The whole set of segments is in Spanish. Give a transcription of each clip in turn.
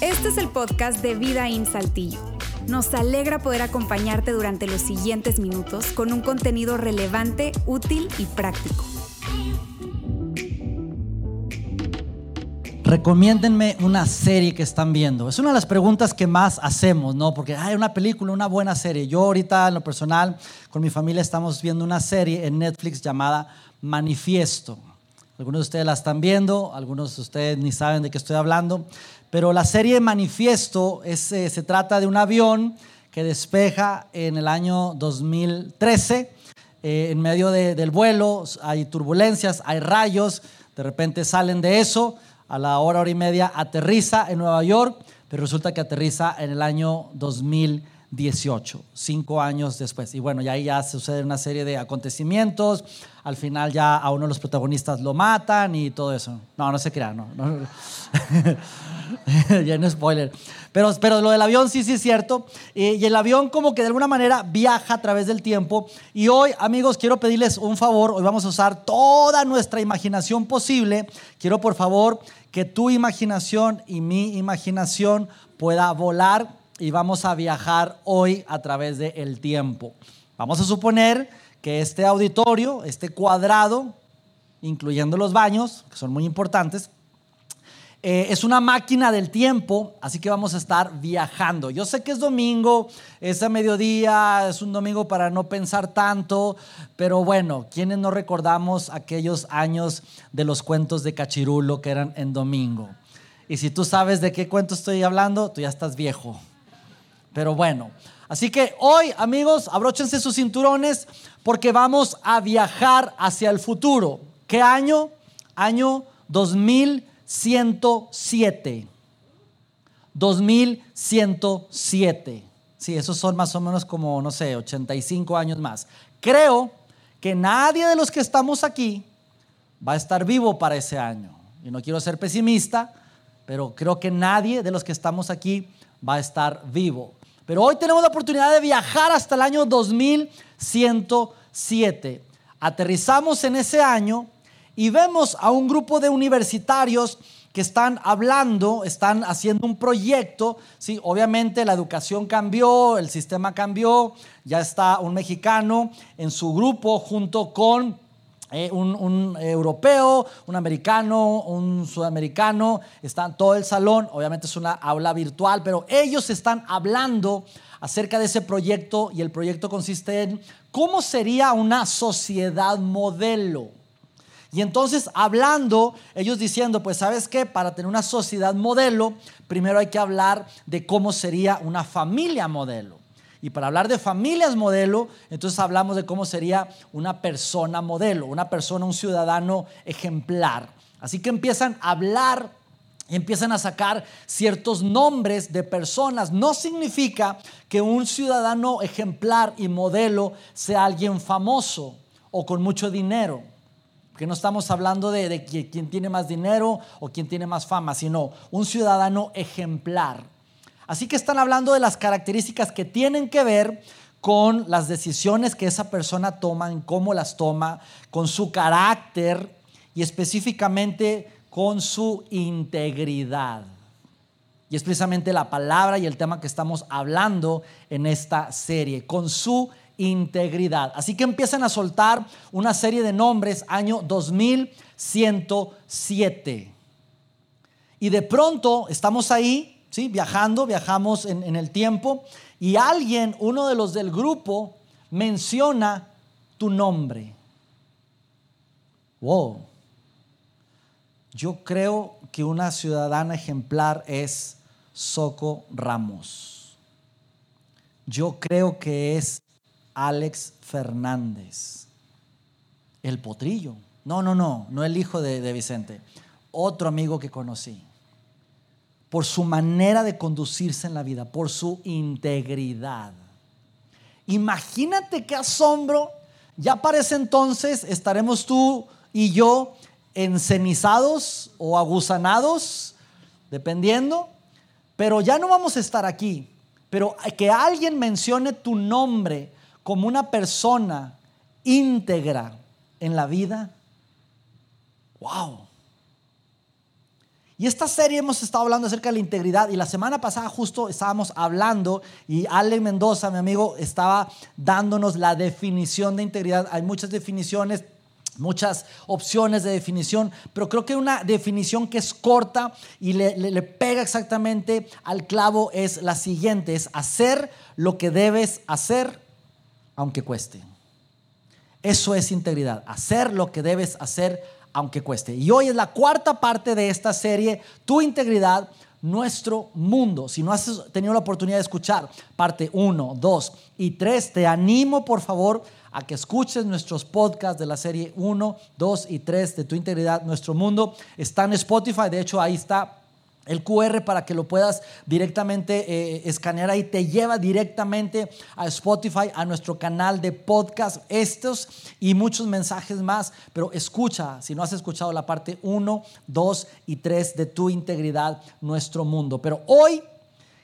Este es el podcast de Vida en Saltillo. Nos alegra poder acompañarte durante los siguientes minutos con un contenido relevante, útil y práctico. Recomiéndenme una serie que están viendo. Es una de las preguntas que más hacemos, ¿no? Porque hay una película, una buena serie. Yo ahorita, en lo personal, con mi familia estamos viendo una serie en Netflix llamada Manifiesto. Algunos de ustedes la están viendo, algunos de ustedes ni saben de qué estoy hablando. Pero la serie Manifiesto es, eh, se trata de un avión que despeja en el año 2013. Eh, en medio del vuelo hay turbulencias, hay rayos, de repente salen de eso a la hora, hora y media, aterriza en Nueva York, pero resulta que aterriza en el año 2018, cinco años después. Y bueno, ya ahí ya sucede una serie de acontecimientos. Al final ya a uno de los protagonistas lo matan y todo eso. No, no se crea, no. no. ya no spoiler. Pero, pero lo del avión sí, sí es cierto. y el avión como que de alguna manera viaja a través del tiempo. Y hoy, amigos, quiero pedirles un favor. Hoy vamos a usar toda nuestra imaginación posible. Quiero, por favor, que tu imaginación y mi imaginación pueda volar y vamos a viajar hoy a través del tiempo. Vamos a suponer que este auditorio, este cuadrado, incluyendo los baños, que son muy importantes, eh, es una máquina del tiempo, así que vamos a estar viajando. Yo sé que es domingo, es a mediodía, es un domingo para no pensar tanto, pero bueno, ¿quiénes no recordamos aquellos años de los cuentos de Cachirulo que eran en domingo? Y si tú sabes de qué cuento estoy hablando, tú ya estás viejo. Pero bueno, así que hoy, amigos, abróchense sus cinturones porque vamos a viajar hacia el futuro. ¿Qué año? Año 2000. 2107. 2107. Sí, esos son más o menos como, no sé, 85 años más. Creo que nadie de los que estamos aquí va a estar vivo para ese año. Y no quiero ser pesimista, pero creo que nadie de los que estamos aquí va a estar vivo. Pero hoy tenemos la oportunidad de viajar hasta el año 2107. Aterrizamos en ese año y vemos a un grupo de universitarios que están hablando, están haciendo un proyecto, ¿sí? obviamente la educación cambió, el sistema cambió, ya está un mexicano en su grupo junto con eh, un, europeo, un americano, un sudamericano, están todo el salón, obviamente es una aula virtual, pero ellos están hablando acerca de ese proyecto y el proyecto consiste en cómo sería una sociedad modelo. Y entonces hablando, ellos diciendo, pues sabes qué, para tener una sociedad modelo, primero hay que hablar de cómo sería una familia modelo. Y para hablar de familias modelo, entonces hablamos de cómo sería una persona modelo, una persona, un ciudadano ejemplar. Así que empiezan a hablar empiezan a sacar ciertos nombres de personas. No significa que un ciudadano ejemplar y modelo sea alguien famoso o con mucho dinero. Porque no estamos hablando de, de quién tiene más dinero o quién tiene más fama, sino un ciudadano ejemplar. Así que están hablando de las características que tienen que ver con las decisiones que esa persona toma, en cómo las toma, con su carácter y específicamente con su integridad. Y es precisamente la palabra y el tema que estamos hablando en esta serie, con su integridad. Así que empiezan a soltar una serie de nombres, año 2107. Y de pronto estamos ahí, viajando, viajamos en, en el tiempo, y alguien, uno de los del grupo, menciona tu nombre. Wow. Yo creo que una ciudadana ejemplar es Soco Ramos. Yo creo que es Alex Fernández. El potrillo. No, no, no, no el hijo de, Vicente. Otro amigo que conocí. Por su manera de conducirse en la vida, por su integridad. Imagínate qué asombro. Ya para ese entonces estaremos tú y yo encenizados o aguzanados, dependiendo, pero ya no vamos a estar aquí. Pero que alguien mencione tu nombre como una persona íntegra en la vida, Wow. Y esta serie hemos estado hablando acerca de la integridad y la semana pasada justo estábamos hablando y Ale Mendoza, mi amigo, estaba dándonos la definición de integridad. Hay muchas definiciones, muchas opciones de definición, pero creo que una definición que es corta y le, le, pega exactamente al clavo es la siguiente, es hacer lo que debes hacer aunque cueste. Eso es integridad, hacer lo que debes hacer aunque cueste. Y hoy es la cuarta parte de esta serie, Tu integridad, nuestro mundo. Si no has tenido la oportunidad de escuchar parte 1, 2 y 3, te animo por favor a que escuches nuestros podcasts de la serie 1, 2 y 3 de Tu integridad, nuestro mundo. Está en Spotify, de hecho ahí está el QR para que lo puedas directamente eh, escanear ahí, te lleva directamente a Spotify, a nuestro canal de podcast, estos y muchos mensajes más, pero escucha, si no has escuchado la parte 1, 2 y 3 de tu integridad, nuestro mundo. Pero hoy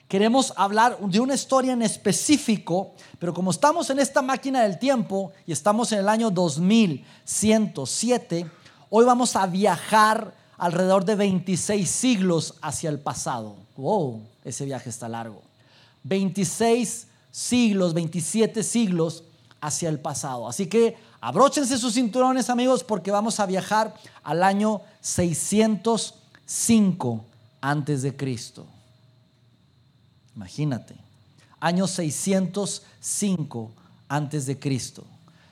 queremos hablar de una historia en específico, pero como estamos en esta máquina del tiempo y estamos en el año 2107, hoy vamos a viajar alrededor de 26 siglos hacia el pasado. Wow, ese viaje está largo. 26 siglos, 27 siglos hacia el pasado. Así que abróchense sus cinturones, amigos, porque vamos a viajar al año 605 antes de Cristo. Imagínate, año 605 antes de Cristo.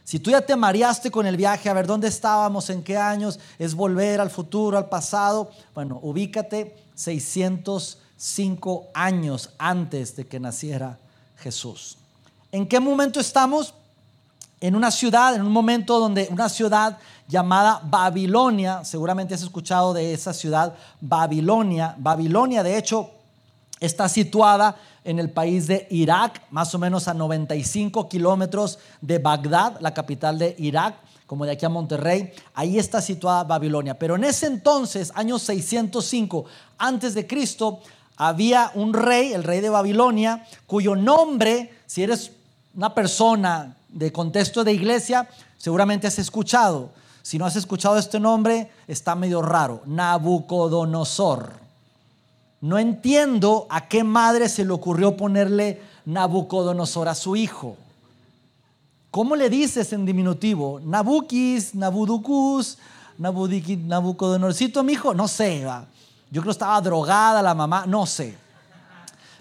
Si tú ya te mareaste con el viaje, a ver dónde estábamos, en qué años, es volver al futuro, al pasado, bueno, ubícate 605 años antes de que naciera Jesús. ¿En qué momento estamos? En una ciudad, en un momento donde una ciudad llamada Babilonia, seguramente has escuchado de esa ciudad, Babilonia. Babilonia, de hecho, está situada en el país de Irak, más o menos a 95 kilómetros de Bagdad, la capital de Irak, como de aquí a Monterrey. Ahí está situada Babilonia. Pero en ese entonces, año 605 antes de Cristo, había un rey, el rey de Babilonia, cuyo nombre, si eres una persona de contexto de iglesia, seguramente has escuchado. Si no has escuchado este nombre, está medio raro. Nabucodonosor. No entiendo a qué madre se le ocurrió ponerle Nabucodonosor a su hijo. ¿Cómo le dices en diminutivo? Nabukis, Nabuducus, Nabucodonorcito, mi hijo. No sé. Yo creo que estaba drogada la mamá, no sé.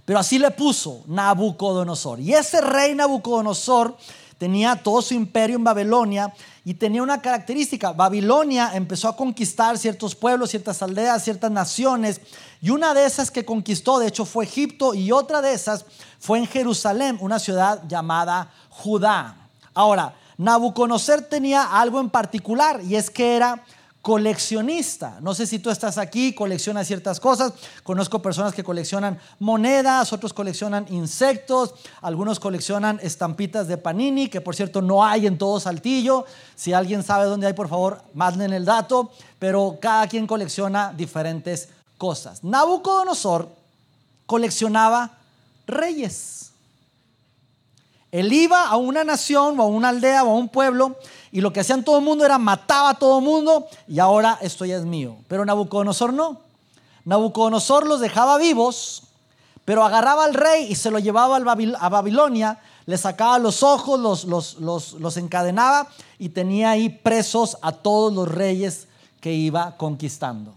Pero así le puso Nabucodonosor. Y ese rey Nabucodonosor tenía todo su imperio en Babilonia y tenía una característica. Babilonia empezó a conquistar ciertos pueblos, ciertas aldeas, ciertas naciones. Y una de esas que conquistó, de hecho, fue Egipto y otra de esas fue en Jerusalén, una ciudad llamada Judá. Ahora, Nabucodonosor tenía algo en particular y es que era coleccionista. No sé si tú estás aquí, coleccionas ciertas cosas. Conozco personas que coleccionan monedas, otros coleccionan insectos, algunos coleccionan estampitas de Panini, que por cierto no hay en todo Saltillo. Si alguien sabe dónde hay, por favor, manden el dato. Pero cada quien colecciona diferentes cosas. Nabucodonosor coleccionaba reyes. Él iba a una nación o a una aldea o a un pueblo y lo que hacían todo el mundo era mataba a todo el mundo y ahora esto ya es mío. Pero Nabucodonosor no. Nabucodonosor los dejaba vivos, pero agarraba al rey y se lo llevaba a Babilonia, le sacaba los ojos, los, los, los encadenaba y tenía ahí presos a todos los reyes que iba conquistando.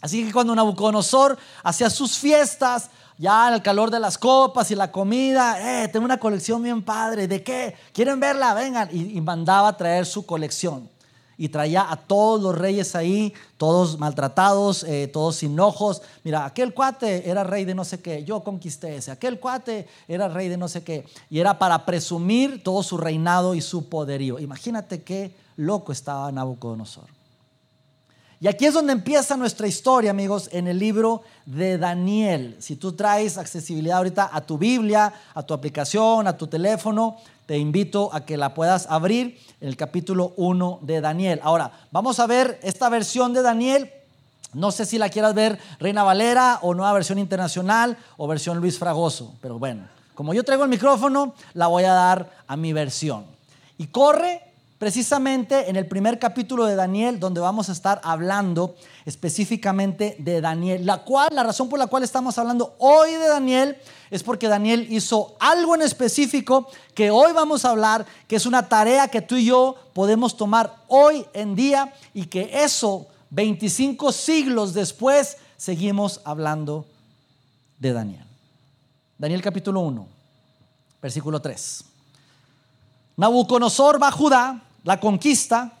Así que cuando Nabucodonosor hacía sus fiestas, ya el calor de las copas y la comida, eh, tengo una colección bien padre, ¿de qué? ¿Quieren verla? Vengan. Y, mandaba a traer su colección. Y traía a todos los reyes ahí, todos maltratados, eh, todos sin ojos. Mira, aquel cuate era rey de no sé qué, yo conquisté ese. Aquel cuate era rey de no sé qué. Y era para presumir todo su reinado y su poderío. Imagínate qué loco estaba Nabucodonosor. Y aquí es donde empieza nuestra historia, amigos, en el libro de Daniel. Si tú traes accesibilidad ahorita a tu Biblia, a tu aplicación, a tu teléfono, te invito a que la puedas abrir en el capítulo 1 de Daniel. Ahora, vamos a ver esta versión de Daniel. No sé si la quieras ver Reina Valera o nueva versión internacional o versión Luis Fragoso, pero bueno, como yo traigo el micrófono, la voy a dar a mi versión. Y corre precisamente en el primer capítulo de Daniel, donde vamos a estar hablando específicamente de Daniel. La cual, la razón por la cual estamos hablando hoy de Daniel es porque Daniel hizo algo en específico que hoy vamos a hablar, que es una tarea que tú y yo podemos tomar hoy en día y que eso, 25 siglos después, seguimos hablando de Daniel. Daniel capítulo 1, versículo 3. Nabucodonosor va a Judá, la conquista,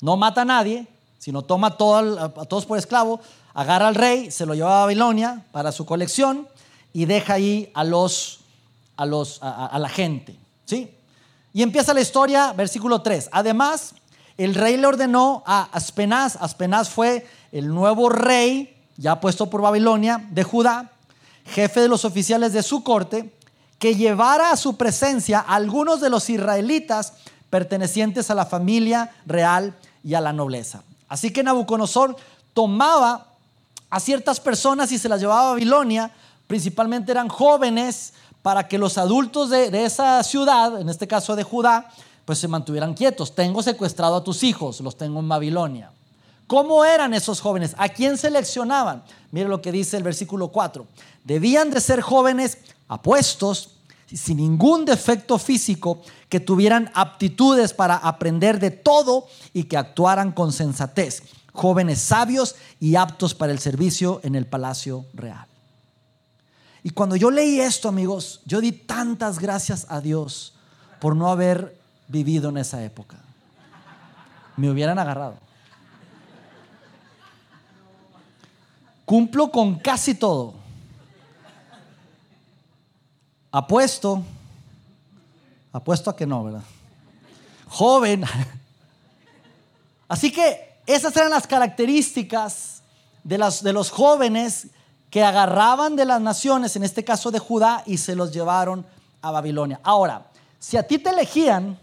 no mata a nadie, sino toma a todos por esclavo, agarra al rey, se lo lleva a Babilonia para su colección y deja ahí a, los, a, los, a, la gente. ¿sí? Y empieza la historia, versículo 3. Además, el rey le ordenó a Aspenaz, Aspenaz fue el nuevo rey, ya puesto por Babilonia, de Judá, jefe de los oficiales de su corte, que llevara a su presencia a algunos de los israelitas pertenecientes a la familia real y a la nobleza. Así que Nabucodonosor tomaba a ciertas personas y se las llevaba a Babilonia, principalmente eran jóvenes, para que los adultos de, de, esa ciudad, en este caso de Judá, pues se mantuvieran quietos. Tengo secuestrado a tus hijos, los tengo en Babilonia. ¿Cómo eran esos jóvenes? ¿A quién seleccionaban? Mire lo que dice el versículo 4. Debían de ser jóvenes apuestos, sin ningún defecto físico, que tuvieran aptitudes para aprender de todo y que actuaran con sensatez. Jóvenes sabios y aptos para el servicio en el palacio real. Y cuando yo leí esto, amigos, yo di tantas gracias a Dios por no haber vivido en esa época. Me hubieran agarrado. Cumplo con casi todo. Apuesto, apuesto a que no, ¿verdad? Joven. Así que esas eran las características de, las, de los jóvenes que agarraban de las naciones, en este caso de Judá, y se los llevaron a Babilonia. Ahora, si a ti te elegían,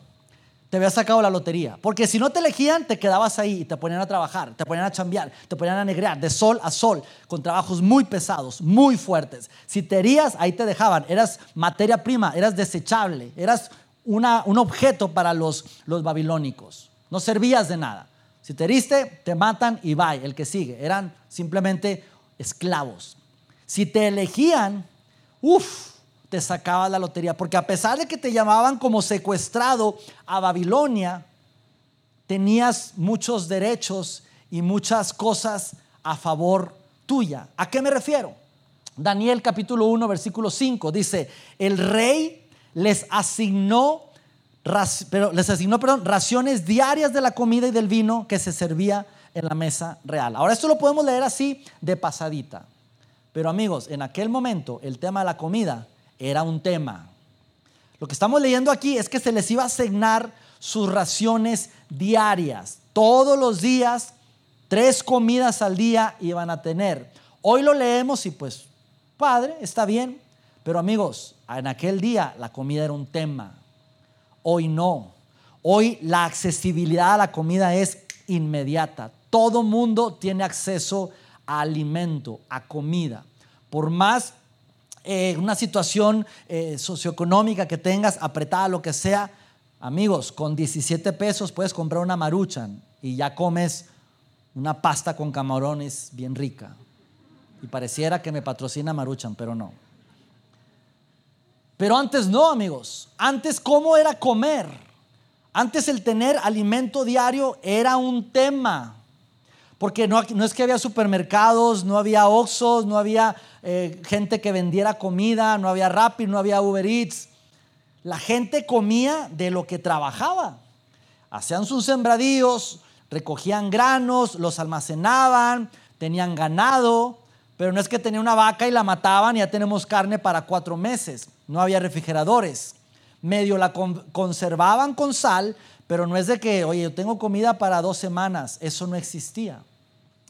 te había sacado la lotería. Porque si no te elegían, te quedabas ahí y te ponían a trabajar, te ponían a chambear, te ponían a negrear de sol a sol, con trabajos muy pesados, muy fuertes. Si te herías, ahí te dejaban. Eras materia prima, eras desechable, eras una, un objeto para los, los babilónicos. No servías de nada. Si te heriste, te matan y bye, el que sigue. Eran simplemente esclavos. Si te elegían, uff, te sacaba la lotería. Porque a pesar de que te llamaban como secuestrado a Babilonia, tenías muchos derechos y muchas cosas a favor tuya. ¿A qué me refiero? Daniel capítulo 1, versículo 5 dice, el rey les asignó, pero les asignó perdón, raciones diarias de la comida y del vino que se servía en la mesa real. Ahora esto lo podemos leer así de pasadita. Pero amigos, en aquel momento el tema de la comida era un tema. Lo que estamos leyendo aquí es que se les iba a asignar sus raciones diarias. Todos los días, tres comidas al día iban a tener. Hoy lo leemos y pues, padre, está bien. Pero amigos, en aquel día la comida era un tema. Hoy no. Hoy la accesibilidad a la comida es inmediata. Todo mundo tiene acceso a alimento, a comida. Por más eh, una situación eh, socioeconómica que tengas, apretada, lo que sea, amigos, con 17 pesos puedes comprar una maruchan y ya comes una pasta con camarones bien rica. Y pareciera que me patrocina maruchan, pero no. Pero antes no, amigos. Antes, ¿cómo era comer? Antes el tener alimento diario era un tema. Porque no, es que había supermercados, no había Oxxos, no había eh, gente que vendiera comida, no había Rappi, no había Uber Eats. La gente comía de lo que trabajaba. Hacían sus sembradíos, recogían granos, los almacenaban, tenían ganado, pero no es que tenía una vaca y la mataban y ya tenemos carne para cuatro meses. No había refrigeradores. Medio la conservaban con sal, pero no es de que, oye, yo tengo comida para dos semanas. Eso no existía.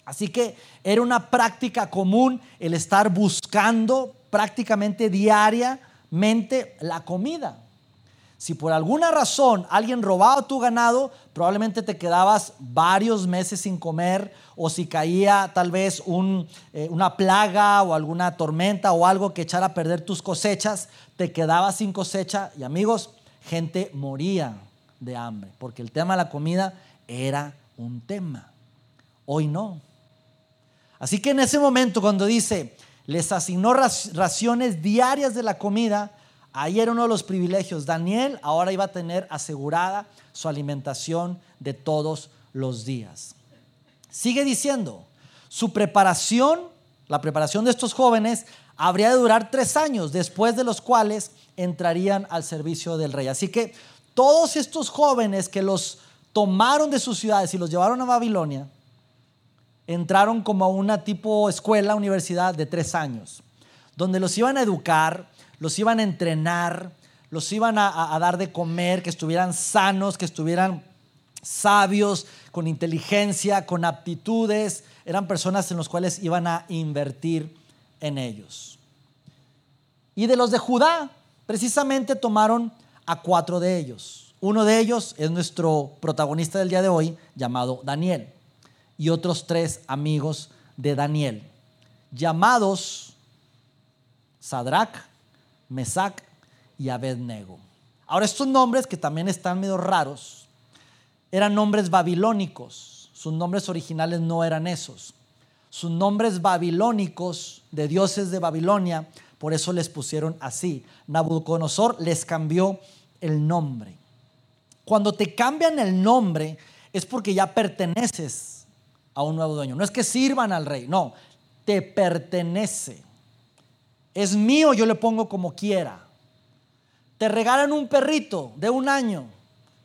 Así que era una práctica común el estar buscando prácticamente diariamente la comida. Si por alguna razón alguien robaba tu ganado, probablemente te quedabas varios meses sin comer o si caía tal vez eh, una plaga o alguna tormenta o algo que echara a perder tus cosechas, te quedabas sin cosecha y amigos, gente moría de hambre, porque el tema de la comida era un tema. Hoy no. Así que en ese momento cuando dice, les asignó raciones diarias de la comida, ahí era uno de los privilegios. Daniel ahora iba a tener asegurada su alimentación de todos los días. Sigue diciendo, su preparación, la preparación de estos jóvenes, habría de durar tres años, después de los cuales entrarían al servicio del rey. Así que todos estos jóvenes que los tomaron de sus ciudades y los llevaron a Babilonia, entraron como a una tipo escuela, universidad de tres años, donde los iban a educar, los iban a entrenar, los iban a, dar de comer, que estuvieran sanos, que estuvieran sabios, con inteligencia, con aptitudes. Eran personas en las cuales iban a invertir en ellos. Y de los de Judá, precisamente tomaron a cuatro de ellos. Uno de ellos es nuestro protagonista del día de hoy, llamado Daniel, y otros tres amigos de Daniel, llamados Sadrach, Mesac y Abednego. Ahora, estos nombres que también están medio raros, eran nombres babilónicos. Sus nombres originales no eran esos. Sus nombres babilónicos de dioses de Babilonia, por eso les pusieron así. Nabucodonosor les cambió el nombre. Cuando te cambian el nombre es porque ya perteneces a un nuevo dueño. No es que sirvan al rey, no, te pertenece. Es mío, yo le pongo como quiera. Te regalan un perrito de un año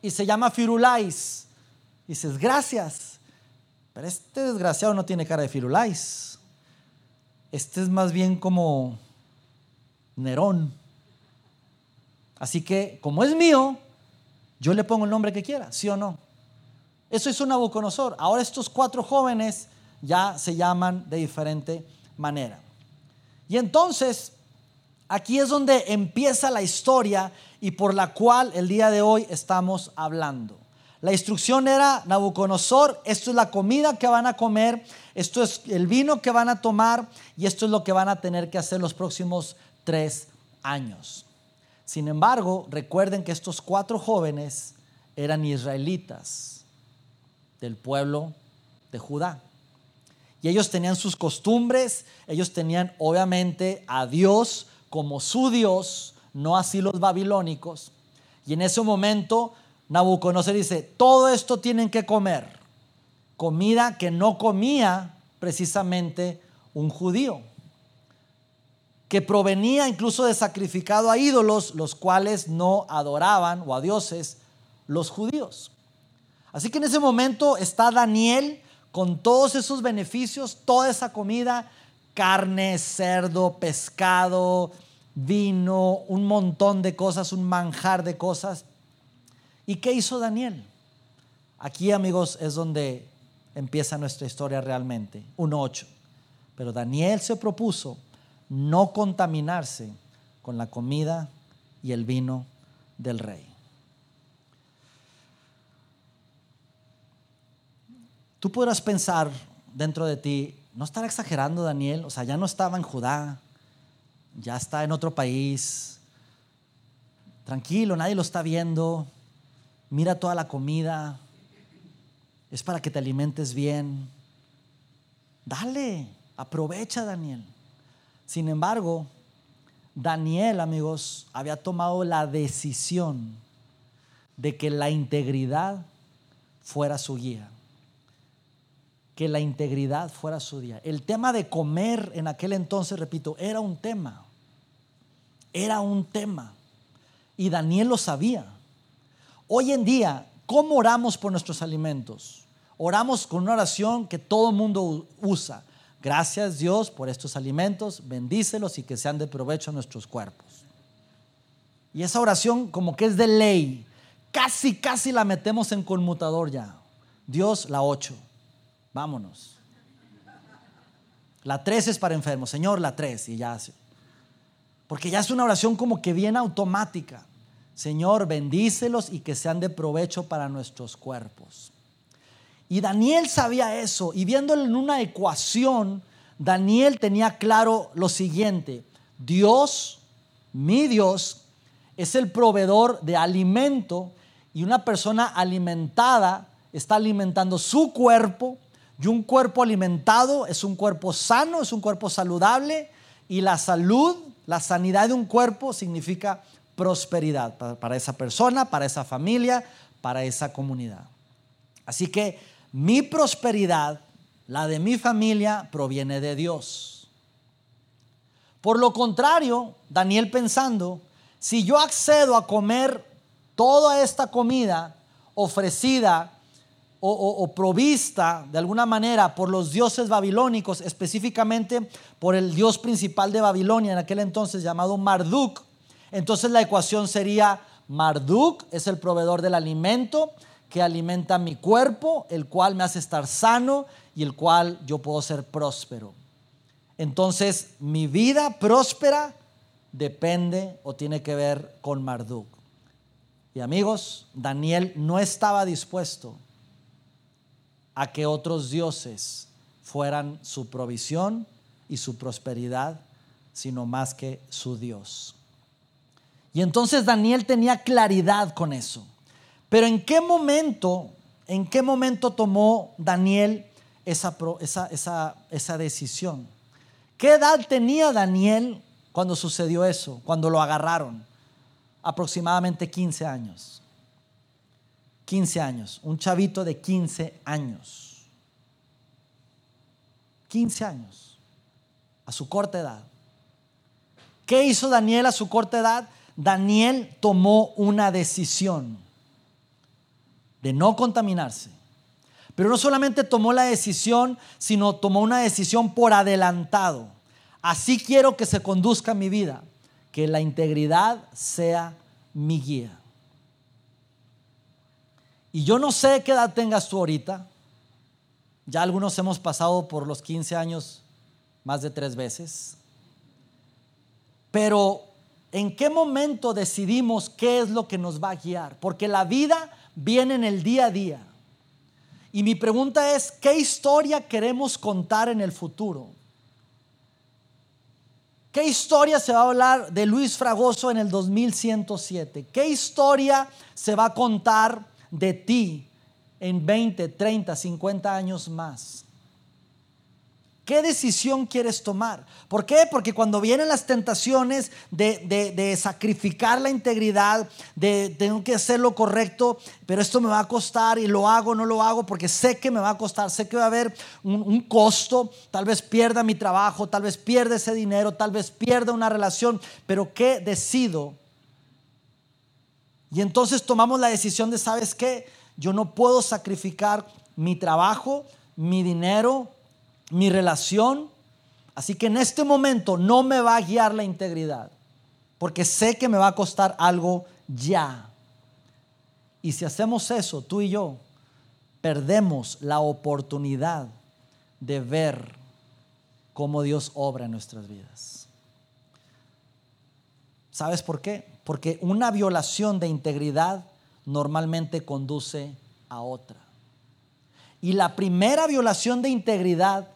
y se llama Firulais. dices, gracias. Pero este desgraciado no tiene cara de Firulais. Este es más bien como Nerón. Así que, como es mío, yo le pongo el nombre que quiera, ¿sí o no? Eso es un Nabucodonosor. Ahora estos cuatro jóvenes ya se llaman de diferente manera. Y entonces, aquí es donde empieza la historia y por la cual el día de hoy estamos hablando. La instrucción era, Nabucodonosor, esto es la comida que van a comer, esto es el vino que van a tomar y esto es lo que van a tener que hacer los próximos tres años. Sin embargo, recuerden que estos cuatro jóvenes eran israelitas del pueblo de Judá. Y ellos tenían sus costumbres, ellos tenían obviamente a Dios como su Dios, no así los babilónicos. Y en ese momento Nabucodonosor dice, todo esto tienen que comer, comida que no comía precisamente un judío que provenía incluso de sacrificado a ídolos, los cuales no adoraban o a dioses los judíos. Así que en ese momento está Daniel con todos esos beneficios, toda esa comida, carne, cerdo, pescado, vino, un montón de cosas, un manjar de cosas. ¿Y qué hizo Daniel? Aquí, amigos, es donde empieza nuestra historia realmente. 1.8. Pero Daniel se propuso no contaminarse con la comida y el vino del rey. Tú podrás pensar dentro de ti, no estará exagerando Daniel, o sea, ya no estaba en Judá, ya está en otro país, tranquilo, nadie lo está viendo, mira toda la comida, es para que te alimentes bien. Dale, aprovecha Daniel. Sin embargo, Daniel, amigos, había tomado la decisión de que la integridad fuera su guía. Que la integridad fuera su guía. El tema de comer en aquel entonces, repito, era un tema. Era un tema. Y Daniel lo sabía. Hoy en día, ¿cómo oramos por nuestros alimentos? Oramos con una oración que todo mundo usa. Gracias Dios por estos alimentos, bendícelos y que sean de provecho a nuestros cuerpos. Y esa oración como que es de ley, casi, casi la metemos en conmutador ya. Dios, la 8, vámonos. La 3 es para enfermos, Señor, la 3 y ya. Porque ya es una oración como que bien automática. Señor, bendícelos y que sean de provecho para nuestros cuerpos. Y Daniel sabía eso y viéndolo en una ecuación, Daniel tenía claro lo siguiente, Dios, mi Dios, es el proveedor de alimento Y una persona alimentada está alimentando su cuerpo y un cuerpo alimentado es un cuerpo sano, es un cuerpo saludable y la salud, la sanidad de un cuerpo significa prosperidad para, esa persona, para esa familia, para esa comunidad. Así que mi prosperidad, la de mi familia, proviene de Dios. Por lo contrario, Daniel pensando, si yo accedo a comer toda esta comida ofrecida o, provista de alguna manera por los dioses babilónicos, específicamente por el dios principal de Babilonia en aquel entonces llamado Marduk. Entonces la ecuación sería Marduk es el proveedor del alimento que alimenta mi cuerpo, el cual me hace estar sano y el cual yo puedo ser próspero. Entonces mi vida próspera depende o tiene que ver con Marduk. Y amigos, Daniel no estaba dispuesto a que otros dioses fueran su provisión y su prosperidad, sino más que su Dios. Y entonces Daniel tenía claridad con eso. Pero ¿en qué momento, en qué momento tomó Daniel esa, esa, esa decisión? ¿Qué edad tenía Daniel cuando sucedió eso, cuando lo agarraron? Aproximadamente 15 años. 15 años, un chavito de 15 años. 15 años, a su corta edad. ¿Qué hizo Daniel a su corta edad? Daniel tomó una decisión de no contaminarse. Pero no solamente tomó la decisión, sino tomó una decisión por adelantado. Así quiero que se conduzca mi vida, que la integridad sea mi guía. Y yo no sé qué edad tengas tú ahorita. Ya algunos hemos pasado por los 15 años más de tres veces. Pero ¿en qué momento decidimos qué es lo que nos va a guiar? Porque la vida viene en el día a día. Y mi pregunta es, ¿qué historia queremos contar en el futuro? ¿Qué historia se va a hablar de Luis Fragoso en el 2107? ¿Qué historia se va a contar de ti en 20, 30, 50 años más? ¿Qué decisión quieres tomar? ¿Por qué? Porque cuando vienen las tentaciones de, sacrificar la integridad, de tengo que hacer lo correcto, pero esto me va a costar y lo hago, no lo hago, porque sé que me va a costar, sé que va a haber un, un costo, tal vez pierda mi trabajo, tal vez pierda ese dinero, tal vez pierda una relación, pero ¿qué decido y entonces tomamos la decisión de, ¿sabes qué? Yo no puedo sacrificar mi trabajo, mi dinero, mi relación. Así que en este momento no me va a guiar la integridad, porque sé que me va a costar algo ya. Y si hacemos eso, tú y yo, perdemos la oportunidad de ver cómo Dios obra en nuestras vidas. ¿Sabes por qué? Porque una violación de integridad normalmente conduce a otra. Y la primera violación de integridad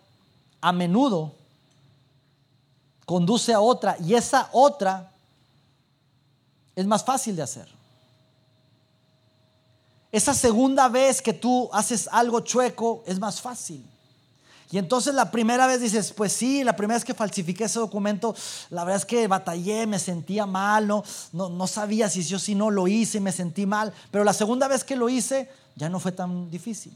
a menudo conduce a otra y esa otra es más fácil de hacer. Esa segunda vez que tú haces algo chueco es más fácil. Y entonces la primera vez dices, pues sí, la primera vez que falsifiqué ese documento, la verdad es que batallé, me sentía mal, no, no, sabía si yo si no lo hice y me sentí mal. Pero la segunda vez que lo hice, ya no fue tan difícil.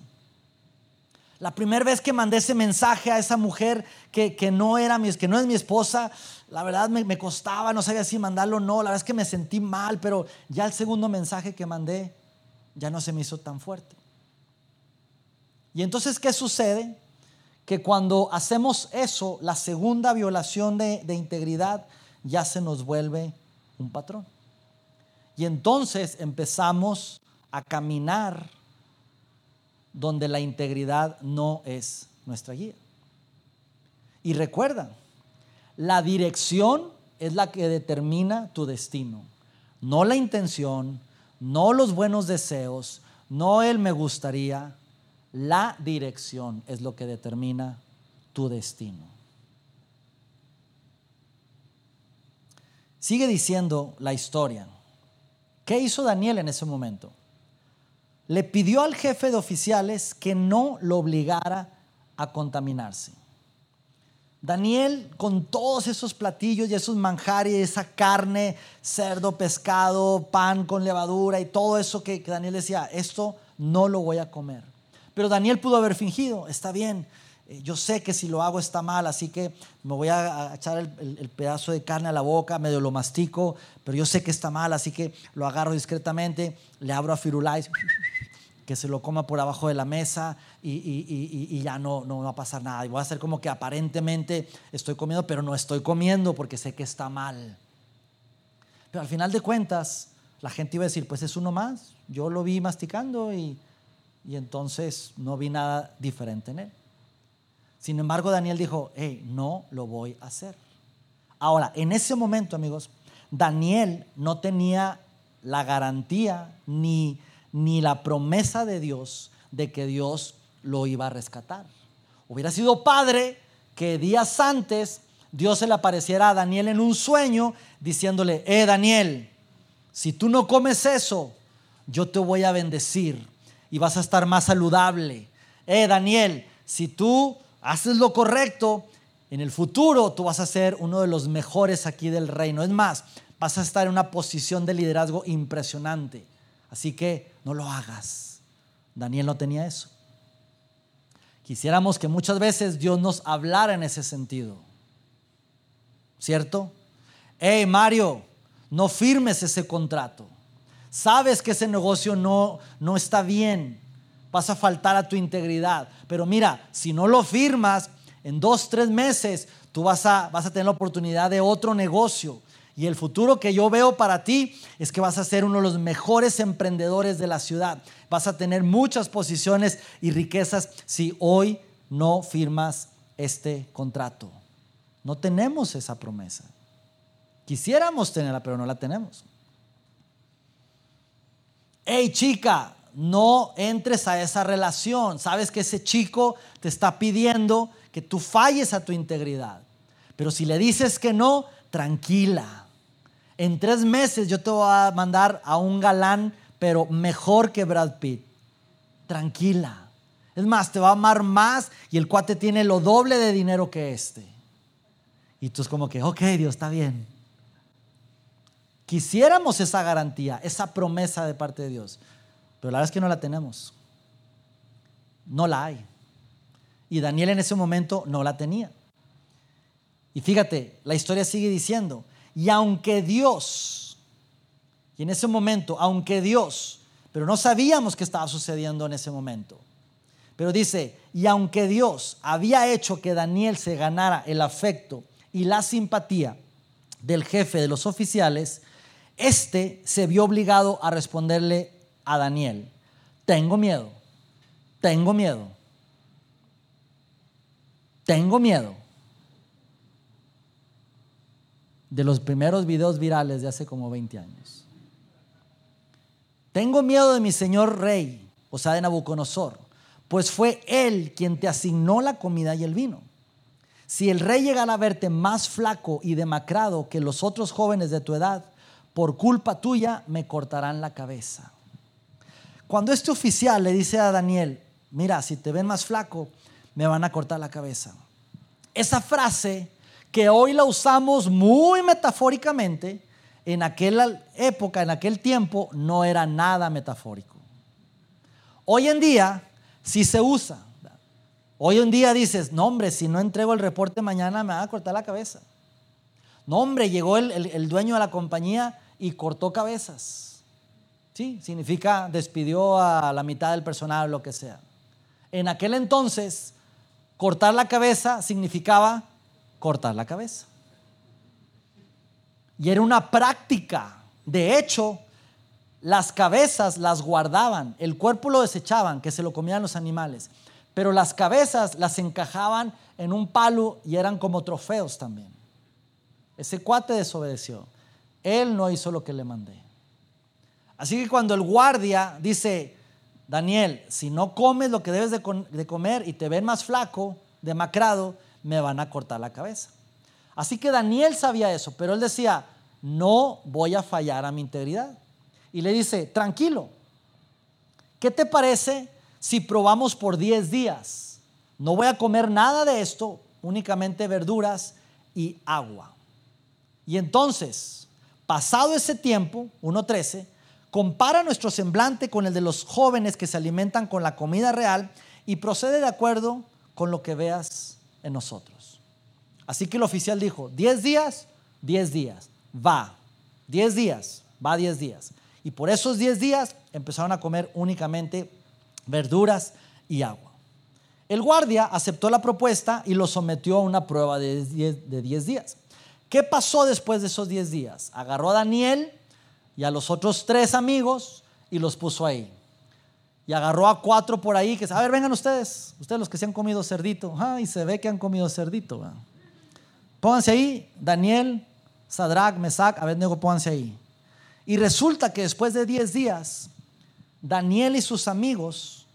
La primera vez que mandé ese mensaje a esa mujer que, no, era mi, que no es mi esposa, la verdad me, me costaba, no sabía si mandarlo o no, la verdad es que me sentí mal, pero ya el segundo mensaje que mandé ya no se me hizo tan fuerte. Y entonces, ¿qué sucede? Que cuando hacemos eso, la segunda violación de, integridad ya se nos vuelve un patrón. Y entonces empezamos a caminar donde la integridad no es nuestra guía. Y recuerda, la dirección es la que determina tu destino, no la intención, no los buenos deseos, no el me gustaría, la dirección es lo que determina tu destino. Sigue diciendo la historia. ¿Qué hizo Daniel en ese momento? le pidió al jefe de oficiales que no lo obligara a contaminarse. Daniel, con todos esos platillos y esos manjares, esa carne, cerdo, pescado, pan con levadura y todo eso que, Daniel decía, esto no lo voy a comer. Pero Daniel pudo haber fingido, está bien, eh, yo sé que si lo hago está mal, así que me voy a echar el, pedazo de carne a la boca, medio lo mastico, pero yo sé que está mal, así que lo agarro discretamente, le abro a Firulais que se lo coma por abajo de la mesa y, ya no, no va a pasar nada. Y voy a hacer como que aparentemente estoy comiendo, pero no estoy comiendo porque sé que está mal. Pero al final de cuentas, la gente iba a decir, pues es uno más. Yo lo vi masticando y, y entonces no vi nada diferente en él. Sin embargo, Daniel dijo, hey, no lo voy a hacer. Ahora, en ese momento, amigos, Daniel no tenía la garantía ni ni la promesa de Dios de que Dios lo iba a rescatar. Hubiera sido padre que días antes Dios se le apareciera a Daniel en un sueño diciéndole, eh Daniel, si tú no comes eso, yo te voy a bendecir y vas a estar más saludable. Eh Daniel, si tú haces lo correcto, en el futuro tú vas a ser uno de los mejores aquí del reino. Es más, vas a estar en una posición de liderazgo impresionante. Así que no lo hagas. Daniel no tenía eso. Quisiéramos que muchas veces Dios nos hablara en ese sentido. ¿Cierto? Hey, Mario, no firmes ese contrato. Sabes que ese negocio no, no está bien. Vas a faltar a tu integridad. Pero mira, si no lo firmas, en dos, tres meses tú vas a, vas a tener la oportunidad de otro negocio. Y el futuro que yo veo para ti es que vas a ser uno de los mejores emprendedores de la ciudad. Vas a tener muchas posiciones y riquezas si hoy no firmas este contrato. No tenemos esa promesa. Quisiéramos tenerla, pero no la tenemos. Hey chica, no entres a esa relación. Sabes que ese chico te está pidiendo que tú falles a tu integridad. Pero si le dices que no, tranquila en tres meses yo te voy a mandar a un galán, pero mejor que Brad Pitt. Tranquila. Es más, te va a amar más y el cuate tiene lo doble de dinero que este. Y tú es como que, ok, Dios, está bien. Quisiéramos esa garantía, esa promesa de parte de Dios, pero la verdad es que no la tenemos. No la hay. Y Daniel en ese momento no la tenía. Y fíjate, la historia sigue diciendo, y aunque Dios, y en ese momento, aunque Dios, pero no sabíamos qué estaba sucediendo en ese momento. Pero dice, y aunque Dios había hecho que Daniel se ganara el afecto y la simpatía del jefe de los oficiales, este se vio obligado a responderle a Daniel, tengo miedo, tengo miedo, tengo miedo de los primeros videos virales de hace como 20 años. Tengo miedo de mi señor rey, o sea, de Nabucodonosor, pues fue él quien te asignó la comida y el vino. Si el rey llegara a verte más flaco y demacrado que los otros jóvenes de tu edad, por culpa tuya me cortarán la cabeza. Cuando este oficial le dice a Daniel, mira, si te ven más flaco, me van a cortar la cabeza. Esa frase que hoy la usamos muy metafóricamente, en aquella época, en aquel tiempo, no era nada metafórico. Hoy en día sí se usa. Hoy en día dices, no hombre, si no entrego el reporte mañana me van a cortar la cabeza. No hombre, llegó el, el dueño de la compañía y cortó cabezas. Sí, significa despidió a la mitad del personal lo que sea. En aquel entonces, cortar la cabeza significaba cortar la cabeza. Y era una práctica. De hecho, las cabezas las guardaban, el cuerpo lo desechaban, que se lo comían los animales, pero las cabezas las encajaban en un palo y eran como trofeos también. Ese cuate desobedeció. Él no hizo lo que le mandé. Así que cuando el guardia dice, Daniel, si no comes lo que debes de, comer y te ven más flaco, demacrado, me van a cortar la cabeza. Así que Daniel sabía eso, pero él decía, no voy a fallar a mi integridad. Y le dice, tranquilo, ¿qué te parece si probamos por 10 días? No voy a comer nada de esto, únicamente verduras y agua. Y entonces, pasado ese tiempo, 1.13, compara nuestro semblante con el de los jóvenes que se alimentan con la comida real y procede de acuerdo con lo que veas en nosotros. Así que el oficial dijo, 10 días, 10 días, va, 10 días, va 10 días. Y por esos 10 días empezaron a comer únicamente verduras y agua. El guardia aceptó la propuesta y lo sometió a una prueba de 10 días. ¿Qué pasó después de esos 10 días? Agarró a Daniel y a los otros tres amigos y los puso ahí. Y agarró a cuatro por ahí que, a ver, vengan ustedes, ustedes los que se han comido cerdito. Ah, y se ve que han comido cerdito. Pónganse ahí, Daniel, Sadrach, Mesac, Abednego, pónganse ahí. Y resulta que después de 10 días, Daniel y sus amigos,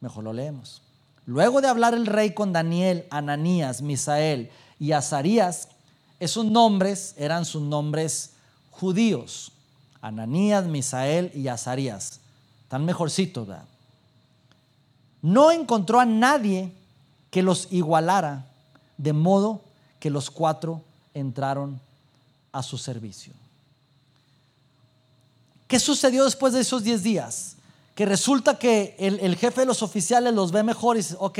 mejor lo leemos, luego de hablar el rey con Daniel, Ananías, Misael y Azarías, esos nombres eran sus nombres judíos, Ananías, Misael y Azarías, tan mejorcitos, ¿verdad? No encontró a nadie que los igualara, de modo que los cuatro entraron a su servicio. ¿Qué sucedió después de esos 10 días? Que resulta que el, jefe de los oficiales los ve mejor y dice, ok,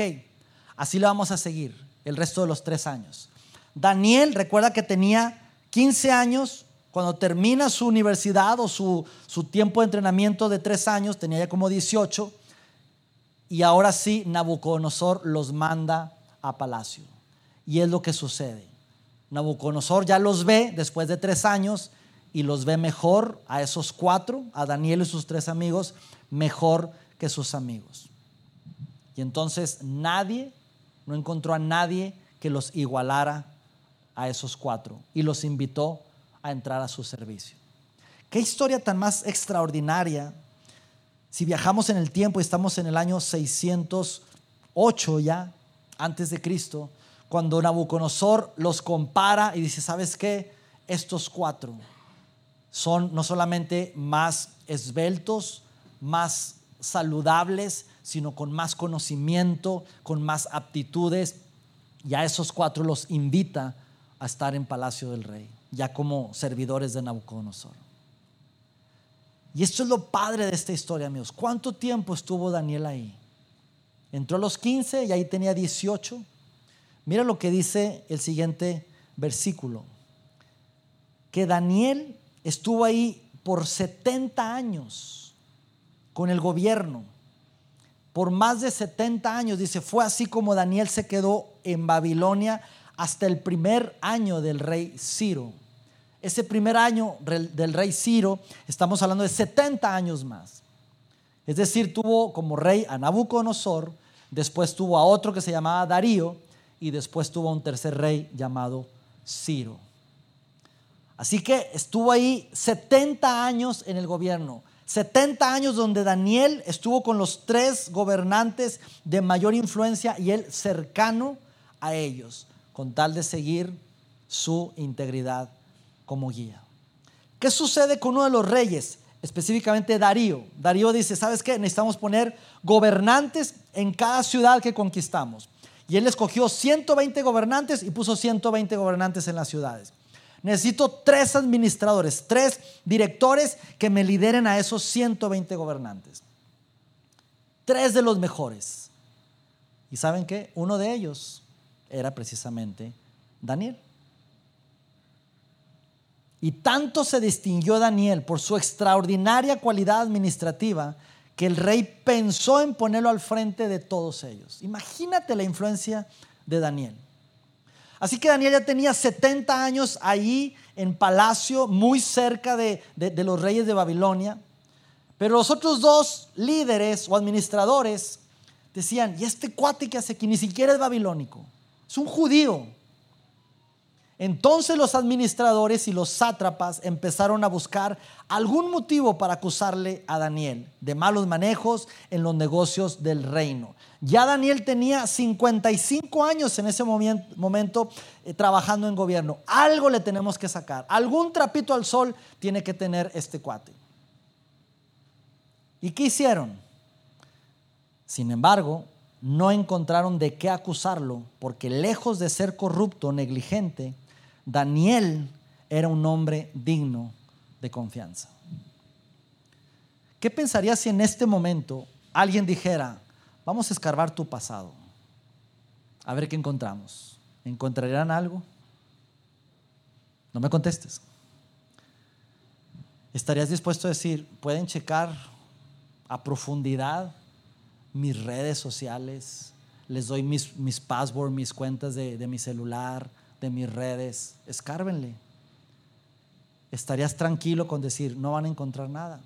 así le vamos a seguir el resto de los tres años. Daniel, recuerda que tenía 15 años cuando termina su universidad o su, su tiempo de entrenamiento de tres años, tenía ya como 18, y ahora sí Nabucodonosor los manda a palacio. Y es lo que sucede. Nabucodonosor ya los ve después de tres años y los ve mejor a esos cuatro, a Daniel y sus tres amigos, mejor que sus amigos. Y entonces nadie, no encontró a nadie que los igualara a esos cuatro y los invitó a entrar a su servicio. Qué historia tan más extraordinaria si viajamos en el tiempo y estamos en el año 608 ya, antes de Cristo, cuando Nabucodonosor los compara y dice, ¿sabes qué? Estos cuatro son no solamente más esbeltos, más saludables, sino con más conocimiento, con más aptitudes. Y a esos cuatro los invita a estar en palacio del rey, ya como servidores de Nabucodonosor. Y esto es lo padre de esta historia, amigos. ¿Cuánto tiempo estuvo Daniel ahí? Entró a los 15 y ahí tenía 18. Mira lo que dice el siguiente versículo. Que Daniel estuvo ahí por 70 años con el gobierno. Por más de 70 años, dice, fue así como Daniel se quedó en Babilonia hasta el primer año del rey Ciro. Ese primer año del rey Ciro, estamos hablando de 70 años más. Es decir, tuvo como rey a Nabucodonosor, después tuvo a otro que se llamaba Darío y después tuvo a un tercer rey llamado Ciro. Así que estuvo ahí 70 años en el gobierno. 70 años donde Daniel estuvo con los tres gobernantes de mayor influencia y él cercano a ellos, con tal de seguir su integridad como guía. ¿Qué sucede con uno de los reyes? Específicamente Darío. Darío dice, ¿sabes qué? Necesitamos poner gobernantes en cada ciudad que conquistamos. Y él escogió 120 gobernantes y puso 120 gobernantes en las ciudades. Necesito tres administradores, tres directores que me lideren a esos 120 gobernantes. Tres de los mejores. ¿Y saben qué? Uno de ellos era precisamente Daniel. Y tanto se distinguió Daniel por su extraordinaria cualidad administrativa que el rey pensó en ponerlo al frente de todos ellos. Imagínate la influencia de Daniel. Así que Daniel ya tenía 70 años allí en palacio, muy cerca de, los reyes de Babilonia. Pero los otros dos líderes o administradores decían, ¿y este cuate que hace aquí? Ni siquiera es babilónico, es un judío. Entonces los administradores y los sátrapas empezaron a buscar algún motivo para acusarle a Daniel de malos manejos en los negocios del reino. Ya Daniel tenía 55 años en ese momento eh, trabajando en gobierno. Algo le tenemos que sacar. Algún trapito al sol tiene que tener este cuate. ¿Y qué hicieron? Sin embargo, no encontraron de qué acusarlo, porque lejos de ser corrupto negligente, Daniel era un hombre digno de confianza. ¿Qué pensaría si en este momento alguien dijera, vamos a escarbar tu pasado, a ver qué encontramos? ¿Encontrarían algo? No me contestes. ¿Estarías dispuesto a decir, pueden checar a profundidad mis redes sociales? Les doy mis, mis passwords, mis cuentas de, de mi celular, de mis redes. Escárbenle. ¿Estarías tranquilo con decir, no van a encontrar nada?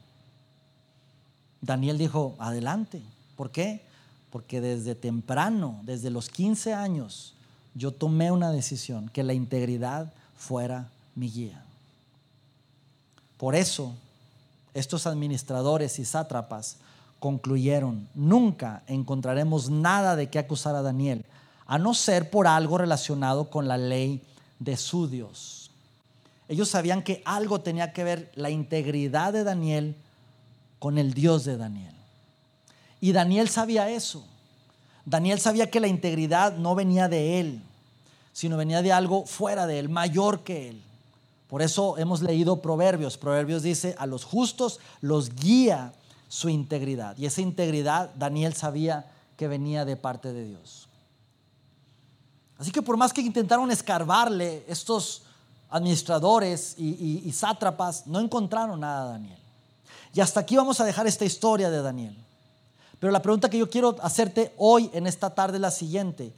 Daniel dijo, adelante. ¿Por qué? Porque desde temprano, desde los 15 años, yo tomé una decisión, que la integridad fuera mi guía. Por eso, estos administradores y sátrapas concluyeron, nunca encontraremos nada de qué acusar a Daniel, a no ser por algo relacionado con la ley de su Dios. Ellos sabían que algo tenía que ver la integridad de Daniel con el Dios de Daniel. Y Daniel sabía eso. Daniel sabía que la integridad no venía de él, sino venía de algo fuera de él, mayor que él. Por eso hemos leído Proverbios. Proverbios dice, a los justos los guía su integridad. Y esa integridad Daniel sabía que venía de parte de Dios. Así que por más que intentaron escarbarle estos administradores y, sátrapas, no encontraron nada de Daniel. Y hasta aquí vamos a dejar esta historia de Daniel. Pero la pregunta que yo quiero hacerte hoy en esta tarde es la siguiente.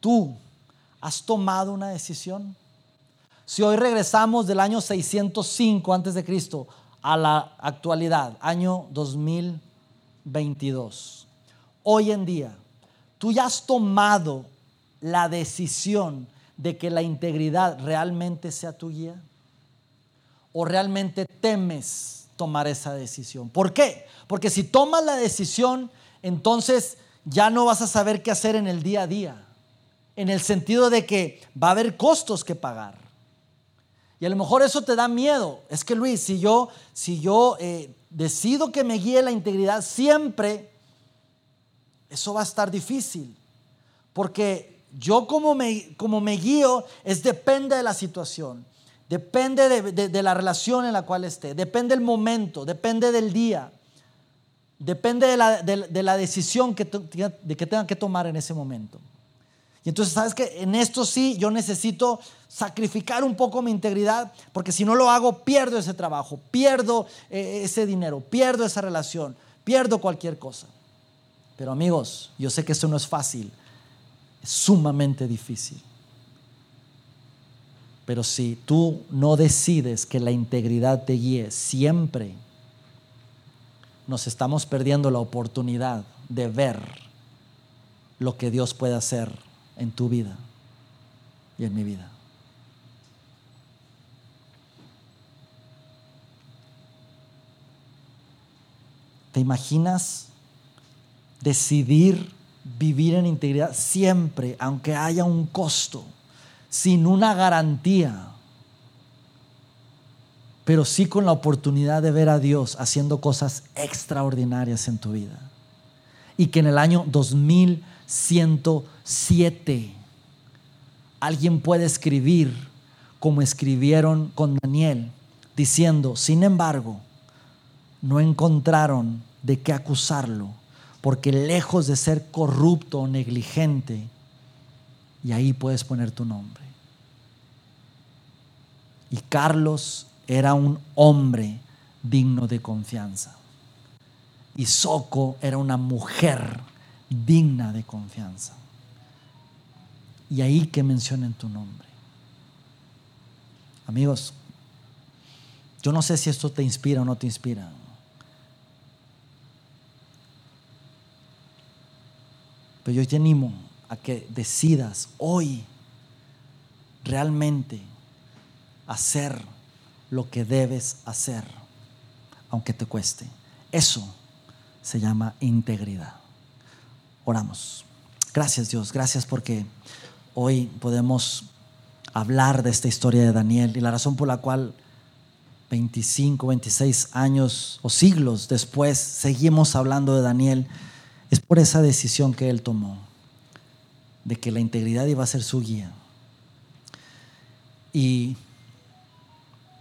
¿Tú has tomado una decisión? Si hoy regresamos del año 605 antes de Cristo a la actualidad, año 2022, hoy en día, tú ya has tomado la decisión de que la integridad realmente sea tu guía? ¿O realmente temes tomar esa decisión. ¿Por qué? Porque si tomas la decisión, entonces ya no vas a saber qué hacer en el día a día. En el sentido de que va a haber costos que pagar. Y a lo mejor eso te da miedo. Es que Luis, si yo, si yo eh, decido que me guíe la integridad siempre, eso va a estar difícil. Porque yo como me, como me guío es depende de la situación. Depende de, la relación en la cual esté, depende del momento, depende del día, depende de la, decisión que, de que tenga que tomar en ese momento. Y entonces, ¿sabes que En esto sí yo necesito sacrificar un poco mi integridad, porque si no lo hago, pierdo ese trabajo, pierdo eh, ese dinero, pierdo esa relación, pierdo cualquier cosa. Pero amigos, yo sé que esto no es fácil, es sumamente difícil. Pero si tú no decides que la integridad te guíe siempre, nos estamos perdiendo la oportunidad de ver lo que Dios puede hacer en tu vida y en mi vida. ¿Te imaginas decidir vivir en integridad siempre, aunque haya un costo? sin una garantía, pero sí con la oportunidad de ver a Dios haciendo cosas extraordinarias en tu vida. Y que en el año 2107 alguien puede escribir como escribieron con Daniel, diciendo, sin embargo, no encontraron de qué acusarlo, porque lejos de ser corrupto o negligente, y ahí puedes poner tu nombre. Y Carlos era un hombre digno de confianza. Y Soco era una mujer digna de confianza. Y ahí que mencionen tu nombre. Amigos, yo no sé si esto te inspira o no te inspira. Yo te animo a que decidas hoy realmente hacer lo que debes hacer, aunque te cueste. Eso se llama integridad. Oramos. Gracias Dios, gracias porque hoy podemos hablar de esta historia de Daniel y la razón por la cual 25, 26 años o siglos después, seguimos hablando de Daniel, es por esa decisión que él tomó, de que la integridad iba a ser su guía. Y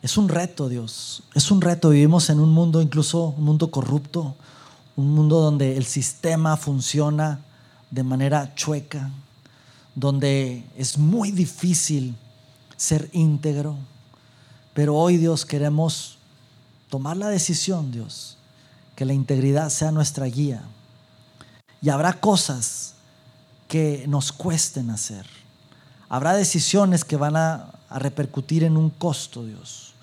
es un reto, Dios, es un reto. Vivimos en un mundo, incluso un mundo corrupto, un mundo donde el sistema funciona de manera chueca, donde es muy difícil ser íntegro. Pero hoy, Dios, queremos tomar la decisión, Dios, que la integridad sea nuestra guía. Y habrá cosas que nos cuesten hacer. Habrá decisiones que van a, repercutir en un costo, Dios.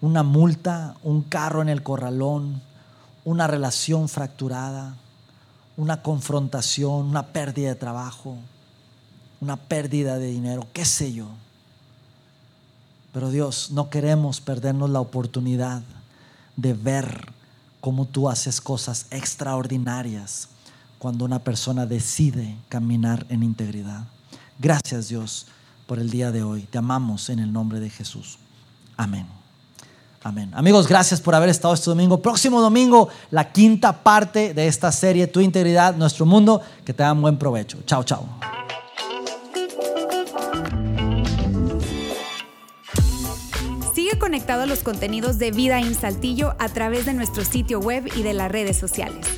Una multa, un carro en el corralón, una relación fracturada, una confrontación, una pérdida de trabajo, una pérdida de dinero, qué sé yo. Pero Dios, no queremos perdernos la oportunidad de ver cómo tú haces cosas extraordinarias cuando una persona decide caminar en integridad. Gracias Dios por el día de hoy. Te amamos en el nombre de Jesús. Amén. Amén. Amigos, gracias por haber estado este domingo. Próximo domingo, la quinta parte de esta serie, Tu Integridad, Nuestro Mundo. Que te dan buen provecho. Chao, chao. Sigue conectado a los contenidos de Vida en Saltillo a través de nuestro sitio web y de las redes sociales.